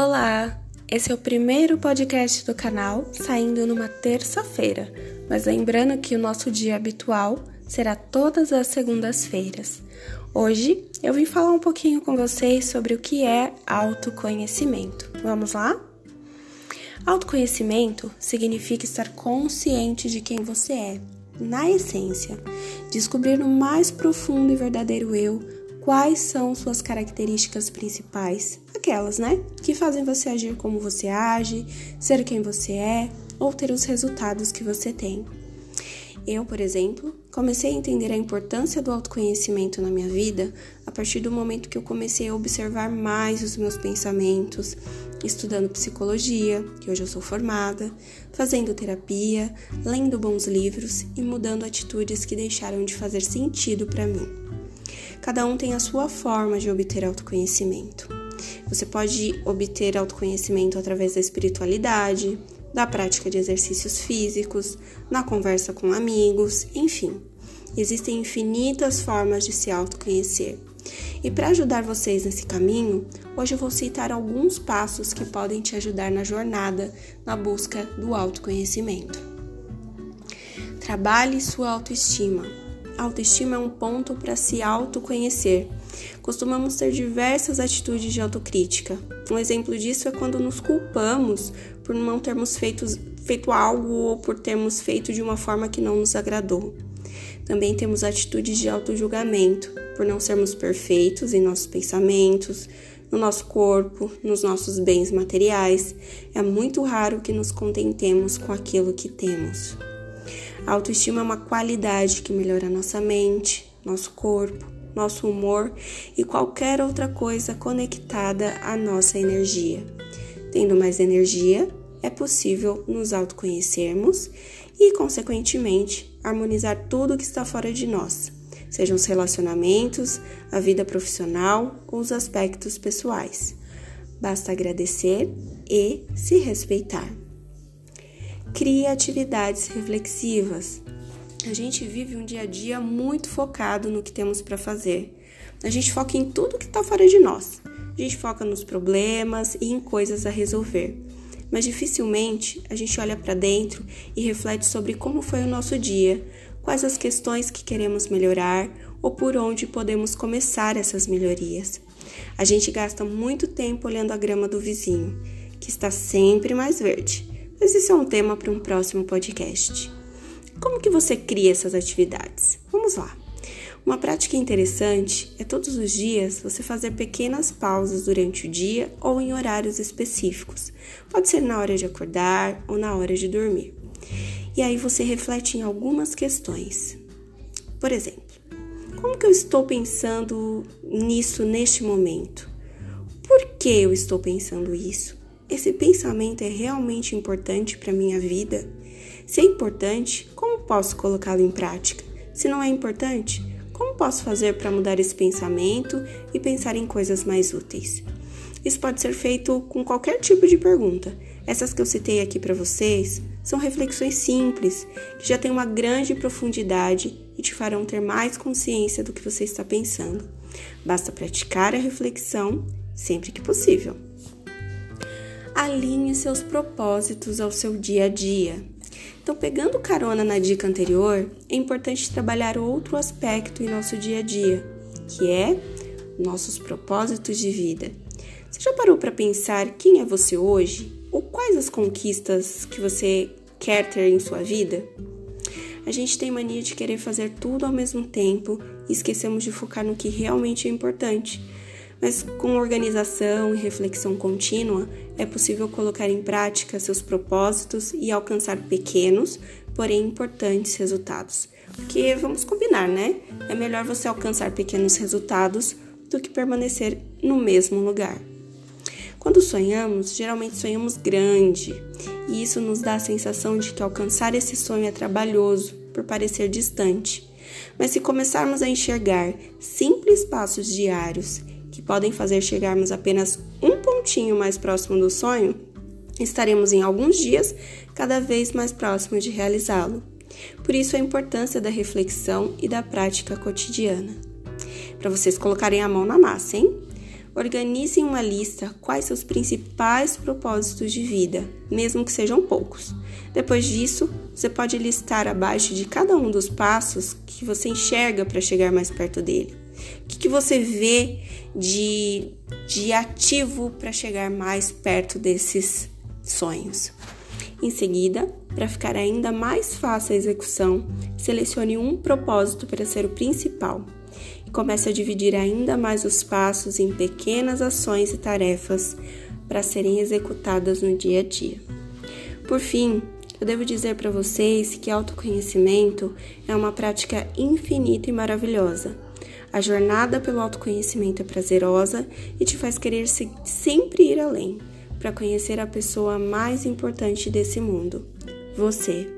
Olá! Esse é o primeiro podcast do canal, saindo numa terça-feira, mas lembrando que o nosso dia habitual será todas as segundas-feiras. Hoje eu vim falar um pouquinho com vocês sobre o que é autoconhecimento. Vamos lá? Autoconhecimento significa estar consciente de quem você é, na essência, descobrir no mais profundo e verdadeiro eu quais são suas características principais, aquelas, né, que fazem você agir como você age, ser quem você é ou ter os resultados que você tem. Eu, por exemplo, comecei a entender a importância do autoconhecimento na minha vida a partir do momento que eu comecei a observar mais os meus pensamentos, estudando psicologia, que hoje eu sou formada, fazendo terapia, lendo bons livros e mudando atitudes que deixaram de fazer sentido para mim. Cada um tem a sua forma de obter autoconhecimento. Você pode obter autoconhecimento através da espiritualidade, da prática de exercícios físicos, na conversa com amigos, enfim. Existem infinitas formas de se autoconhecer. E para ajudar vocês nesse caminho, hoje eu vou citar alguns passos que podem te ajudar na jornada na busca do autoconhecimento. Trabalhe sua autoestima. Autoestima é um ponto para se autoconhecer. Costumamos ter diversas atitudes de autocrítica. Um exemplo disso é quando nos culpamos por não termos feito, feito algo ou por termos feito de uma forma que não nos agradou. Também temos atitudes de autojulgamento, por não sermos perfeitos em nossos pensamentos, no nosso corpo, nos nossos bens materiais. É muito raro que nos contentemos com aquilo que temos. A autoestima é uma qualidade que melhora nossa mente, nosso corpo, nosso humor e qualquer outra coisa conectada à nossa energia. Tendo mais energia, é possível nos autoconhecermos e, consequentemente, harmonizar tudo que está fora de nós, sejam os relacionamentos, a vida profissional ou os aspectos pessoais. Basta agradecer e se respeitar. Crie atividades reflexivas. A gente vive um dia a dia muito focado no que temos para fazer. A gente foca em tudo que está fora de nós. A gente foca nos problemas e em coisas a resolver mas dificilmente a gente olha para dentro e reflete sobre como foi o nosso dia, quais as questões que queremos melhorar ou por onde podemos começar essas melhorias. A gente gasta muito tempo olhando a grama do vizinho, que está sempre mais verde. Mas isso é um tema para um próximo podcast. Como que você cria essas atividades? Vamos lá. Uma prática interessante é todos os dias você fazer pequenas pausas durante o dia ou em horários específicos. Pode ser na hora de acordar ou na hora de dormir. E aí você reflete em algumas questões. Por exemplo, como que eu estou pensando nisso neste momento? Por que eu estou pensando isso? Esse pensamento é realmente importante para minha vida? Se é importante, como posso colocá-lo em prática? Se não é importante, como posso fazer para mudar esse pensamento e pensar em coisas mais úteis? Isso pode ser feito com qualquer tipo de pergunta. Essas que eu citei aqui para vocês são reflexões simples, que já têm uma grande profundidade e te farão ter mais consciência do que você está pensando. Basta praticar a reflexão sempre que possível. Alinhe seus propósitos ao seu dia a dia. Então, pegando carona na dica anterior, é importante trabalhar outro aspecto em nosso dia a dia, que é nossos propósitos de vida. Você já parou para pensar quem é você hoje? Ou quais as conquistas que você quer ter em sua vida? A gente tem mania de querer fazer tudo ao mesmo tempo e esquecemos de focar no que realmente é importante. Mas com organização e reflexão contínua, é possível colocar em prática seus propósitos e alcançar pequenos, porém importantes resultados. Porque vamos combinar, né? É melhor você alcançar pequenos resultados do que permanecer no mesmo lugar. Quando sonhamos, geralmente sonhamos grande, e isso nos dá a sensação de que alcançar esse sonho é trabalhoso, por parecer distante. Mas se começarmos a enxergar simples passos diários que podem fazer chegarmos apenas um pontinho mais próximo do sonho, estaremos em alguns dias cada vez mais próximos de realizá-lo. Por isso a importância da reflexão e da prática cotidiana. Para vocês colocarem a mão na massa, hein? Organize em uma lista quais seus principais propósitos de vida, mesmo que sejam poucos. Depois disso, você pode listar abaixo de cada um dos passos que você enxerga para chegar mais perto dele. O que, que você vê de, de ativo para chegar mais perto desses sonhos? Em seguida, para ficar ainda mais fácil a execução, selecione um propósito para ser o principal e comece a dividir ainda mais os passos em pequenas ações e tarefas para serem executadas no dia a dia. Por fim, eu devo dizer para vocês que autoconhecimento é uma prática infinita e maravilhosa. A jornada pelo autoconhecimento é prazerosa e te faz querer sempre ir além, para conhecer a pessoa mais importante desse mundo, você.